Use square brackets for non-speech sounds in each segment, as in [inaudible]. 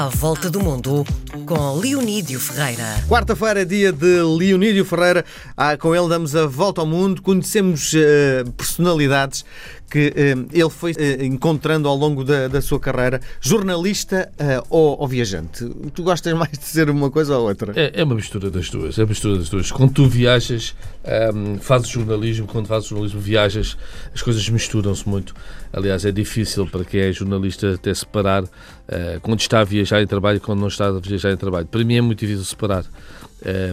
À Volta do Mundo, com Leonídio Ferreira. Quarta-feira, dia de Leonídio Ferreira. Ah, com ele damos a volta ao mundo, conhecemos uh, personalidades que uh, ele foi uh, encontrando ao longo da, da sua carreira, jornalista ou, ou, viajante. Tu gostas mais de ser uma coisa ou outra? É, é uma mistura das duas. É uma mistura das duas. Quando tu viajas, um, fazes jornalismo, quando fazes jornalismo, viajas, as coisas misturam-se muito. Aliás, é difícil para quem é jornalista até separar quando está a viajar em trabalho e quando não está a viajar em trabalho. Para mim é muito difícil separar.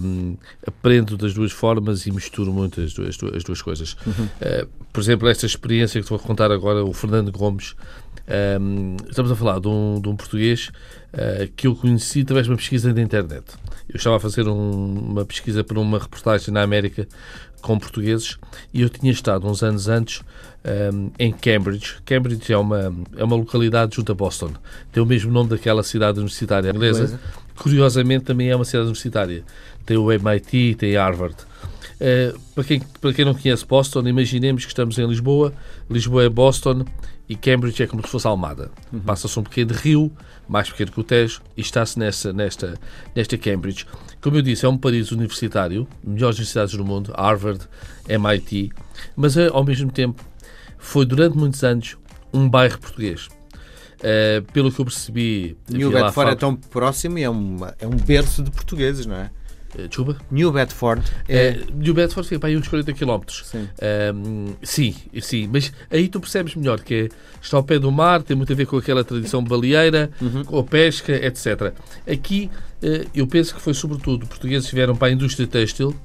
Um, aprendo das duas formas e misturo muito as duas, as duas coisas. Uhum. Uh, por exemplo, esta experiência que te vou contar agora, o Fernando Gomes, um, estamos a falar de um, de um português uh, que eu conheci através de uma pesquisa na internet. Eu estava a fazer um, uma pesquisa para uma reportagem na América com portugueses e eu tinha estado uns anos antes um, em Cambridge. Cambridge é uma, é uma localidade junto a Boston. Tem o mesmo nome daquela cidade universitária inglesa. Curiosamente, também é uma cidade universitária. Tem o MIT, tem Harvard. Uh, para, quem, para quem não conhece Boston, imaginemos que estamos em Lisboa. Lisboa é Boston e Cambridge é como se fosse Almada. Uhum. Passa-se um pequeno rio, mais pequeno que o Tejo, e está-se nesta, nesta, nesta Cambridge. Como eu disse, é um país universitário, melhores universidades do mundo, Harvard, MIT, mas é, ao mesmo tempo foi durante muitos anos um bairro português. Uh, pelo que eu percebi. New Bedford é tão próximo e é, uma, é um berço de portugueses, não é? Uh, desculpa? New Bedford. É... Uh, New Bedford fica para aí uns 40 km. Sim. sim, sim, mas aí tu percebes melhor que está ao pé do mar, tem muito a ver com aquela tradição baleeira, uhum. com a pesca, etc. Aqui eu penso que foi sobretudo portugueses que vieram para a indústria têxtil,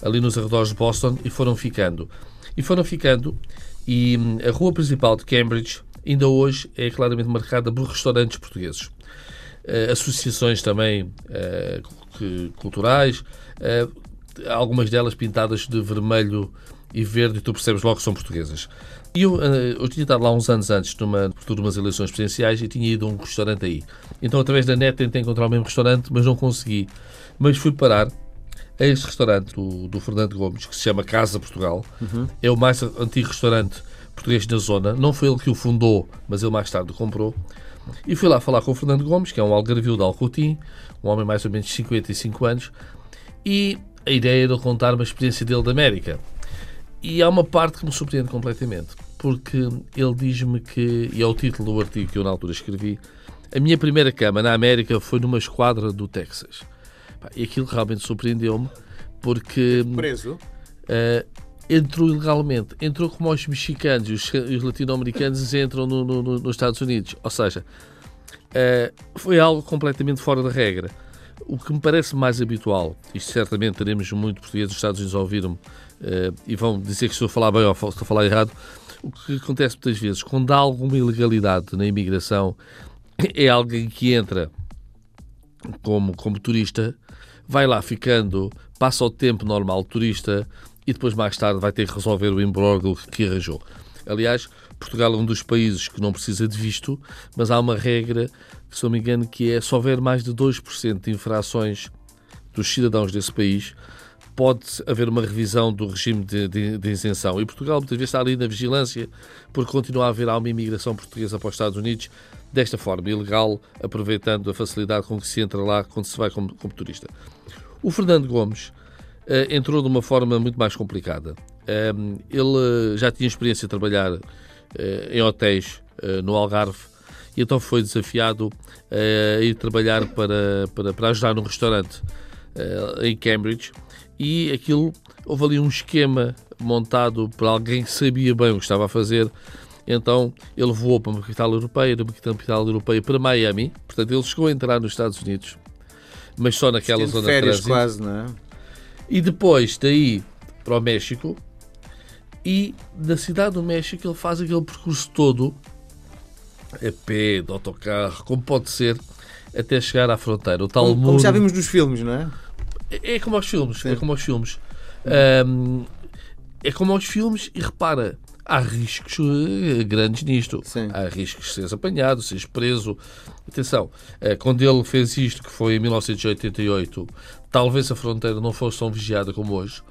ali nos arredores de Boston, e foram ficando. E foram ficando, e hum, a rua principal de Cambridge ainda hoje é claramente marcada por restaurantes portugueses. Uh, associações também uh, culturais, uh, algumas delas pintadas de vermelho e verde, e tu percebes logo que são portuguesas. E eu, eu tinha estado lá uns anos antes, numa, por umas eleições presidenciais, e tinha ido a um restaurante aí. Então, através da net, tentei encontrar o mesmo restaurante, mas não consegui. Mas fui parar a este restaurante do, do Fernando Gomes, que se chama Casa Portugal. Uhum. É o mais antigo restaurante português na zona. Não foi ele que o fundou, mas ele mais tarde comprou. E fui lá falar com o Fernando Gomes, que é um algarvio de Alcotim, um homem mais ou menos de 55 anos, e a ideia era contar uma experiência dele da América. E há uma parte que me surpreende completamente, porque ele diz-me que, e é o título do artigo que eu na altura escrevi, a minha primeira cama na América foi numa esquadra do Texas. E aquilo realmente surpreendeu-me, porque... Preso? Uh, entrou ilegalmente. Entrou como os mexicanos e os, os latino-americanos entram no, no, no, nos Estados Unidos. Ou seja, uh, foi algo completamente fora da regra. O que me parece mais habitual, e certamente teremos muito portugueses dos Estados Unidos a ouvir-me uh, e vão dizer que estou a falar bem ou estou a falar errado, o que acontece muitas vezes, quando há alguma ilegalidade na imigração, [coughs] é alguém que entra como, como turista, vai lá ficando, passa o tempo normal turista, e depois mais tarde vai ter que resolver o imbróglio que arranjou. Aliás, Portugal é um dos países que não precisa de visto, mas há uma regra, se não me engano, que é se houver mais de 2% de infrações dos cidadãos desse país, pode haver uma revisão do regime de, de, de, isenção. E Portugal muitas vezes está ali na vigilância, porque continua a haver uma imigração portuguesa para os Estados Unidos, desta forma, ilegal, aproveitando a facilidade com que se entra lá quando se vai como, como turista. O Fernando Gomes entrou de uma forma muito mais complicada. Um, ele já tinha experiência de trabalhar uh, em hotéis no Algarve e então foi desafiado a ir trabalhar para, para, para ajudar num restaurante em Cambridge e aquilo houve ali um esquema montado por alguém que sabia bem o que estava a fazer. Então ele voou para uma capital europeia, de uma capital europeia para Miami. Portanto, ele chegou a entrar nos Estados Unidos, mas só naquela zona de férias quase, não é? E depois daí para o México, e na cidade do México ele faz aquele percurso todo, a pé, de autocarro, como pode ser, até chegar à fronteira. O tal como, muro... como já vimos nos filmes, não é? É, é como aos filmes, Sim. é como aos filmes. Um, é como aos filmes e repara, há riscos eh, grandes nisto. Sim. Há riscos de seres apanhado, seres preso. Atenção, eh, quando ele fez isto, que foi em 1988, talvez a fronteira não fosse tão vigiada como hoje.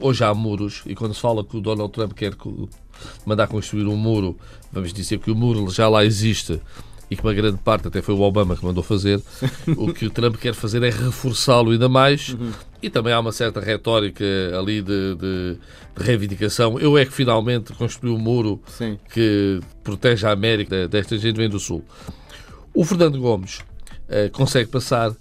Hoje há muros, e quando se fala que o Donald Trump quer mandar construir um muro, vamos dizer que o muro já lá existe e que uma grande parte até foi o Obama que mandou fazer, [laughs] o que o Trump quer fazer é reforçá-lo ainda mais uhum. e também há uma certa retórica ali de, de, de reivindicação. Eu é que finalmente construí o um muro Sim. que protege a América desta gente vem do Sul. O Fernando Gomes uh, consegue passar,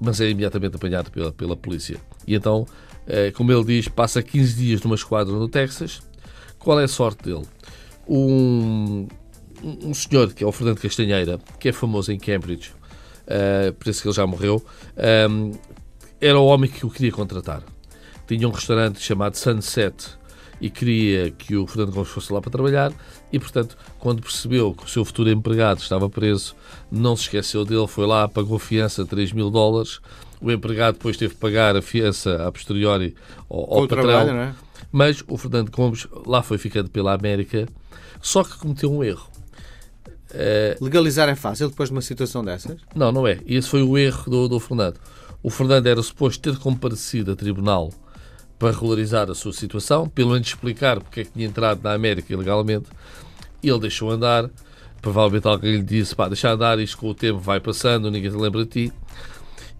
mas é imediatamente apanhado pela, pela polícia. E então, uh, como ele diz, passa 15 dias numa esquadra no Texas. Qual é a sorte dele? Um, um senhor, que é o Fernando Castanheira, que é famoso em Cambridge, uh, por isso que ele já morreu, um, era o homem que o queria contratar. Tinha um restaurante chamado Sunset e queria que o Fernando Gomes fosse lá para trabalhar e, portanto, quando percebeu que o seu futuro empregado estava preso, não se esqueceu dele, foi lá, pagou fiança de 3 mil dólares. O empregado depois teve que pagar a fiança a posteriori ao, ao patrão. Trabalho, é? Mas o Fernando Gomes lá foi ficando pela América, só que cometeu um erro. Uh, Legalizar é fácil depois de uma situação dessas? Não, não é. E esse foi o erro do, do Fernando. O Fernando era suposto ter comparecido a tribunal para regularizar a sua situação, pelo menos explicar porque é que tinha entrado na América ilegalmente. Ele deixou andar. Provavelmente alguém lhe disse: pá, deixa andar, isto com o tempo vai passando, ninguém se lembra de ti.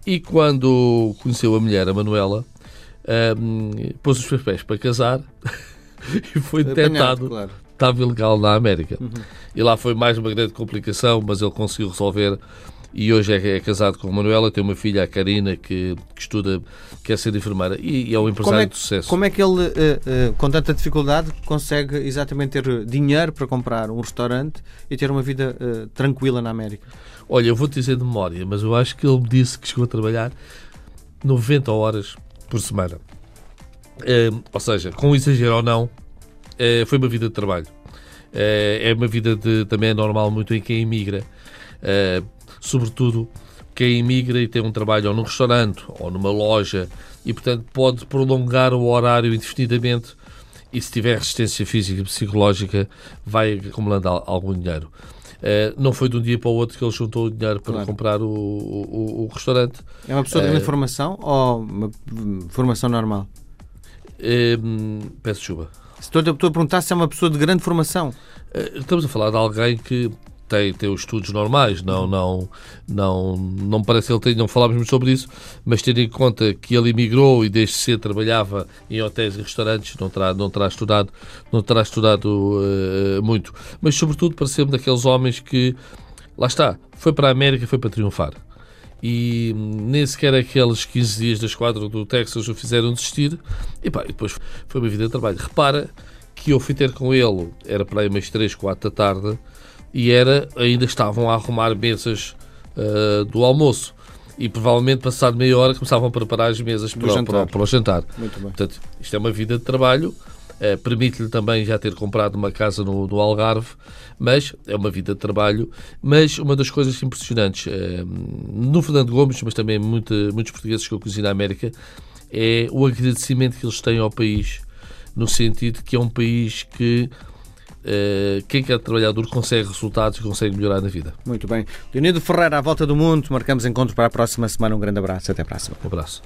E quando conheceu a mulher, a Manuela, um, pôs os papéis para casar [laughs] e foi. Claro. Estava ilegal na América. Uhum. E lá foi mais uma grande complicação, mas ele conseguiu resolver e hoje é, é, casado com a Manuela, tem uma filha, a Karina, que, que estuda, quer ser enfermeira e, e é um empresário é, de sucesso. Como é que ele, uh, uh, com tanta dificuldade, consegue exatamente ter dinheiro para comprar um restaurante e ter uma vida uh, tranquila na América? Olha, eu vou-te dizer de memória, mas eu acho que ele me disse que chegou a trabalhar 90 horas por semana. ou seja, com exagero ou não, foi uma vida de trabalho. é uma vida de, também é normal muito em quem imigra sobretudo quem imigra e tem um trabalho ou num restaurante ou numa loja e, portanto, pode prolongar o horário indefinidamente e, se tiver resistência física e psicológica, vai acumulando algum dinheiro. Uh, não foi de um dia para o outro que ele juntou o dinheiro para claro. comprar o, o, o, restaurante. É uma pessoa de grande uh, formação ou uma formação normal? Uh, peço chuva. Estou a perguntar se é uma pessoa de grande formação. Estamos a falar de alguém que tem, tem os estudos normais, não, não, não, não me parece que ele tenha, não falámos muito sobre isso, mas tendo em conta que ele emigrou e desde cedo trabalhava em hotéis e restaurantes, não terá, não terá estudado, não terá estudado uh, muito. Mas sobretudo pareceu-me daqueles homens que, lá está, foi para a América, foi para triunfar. E nem sequer aqueles 15 dias da esquadra do Texas o fizeram desistir. E pá, depois foi uma vida de trabalho. Repara que eu fui ter com ele, era para aí umas 3, 4 da tarde, e era ainda estavam a arrumar mesas uh, do almoço. E provavelmente, passado meia hora, começavam a preparar as mesas para. Para, para, o jantar. Muito bem. Portanto, isto é uma vida de trabalho. Uh, Permite-lhe também já ter comprado uma casa no, no, Algarve, mas é uma vida de trabalho. Mas uma das coisas impressionantes uh, no Fernando Gomes, mas também muito, muitos portugueses que eu conheci na América, é o agradecimento que eles têm ao país, no sentido que é um país que eh, quem quer trabalhar duro consegue resultados e consegue melhorar na vida. Muito bem. Leonido Ferreira, à volta do mundo, marcamos encontro para a próxima semana. Um grande abraço. Até a próxima. Um abraço.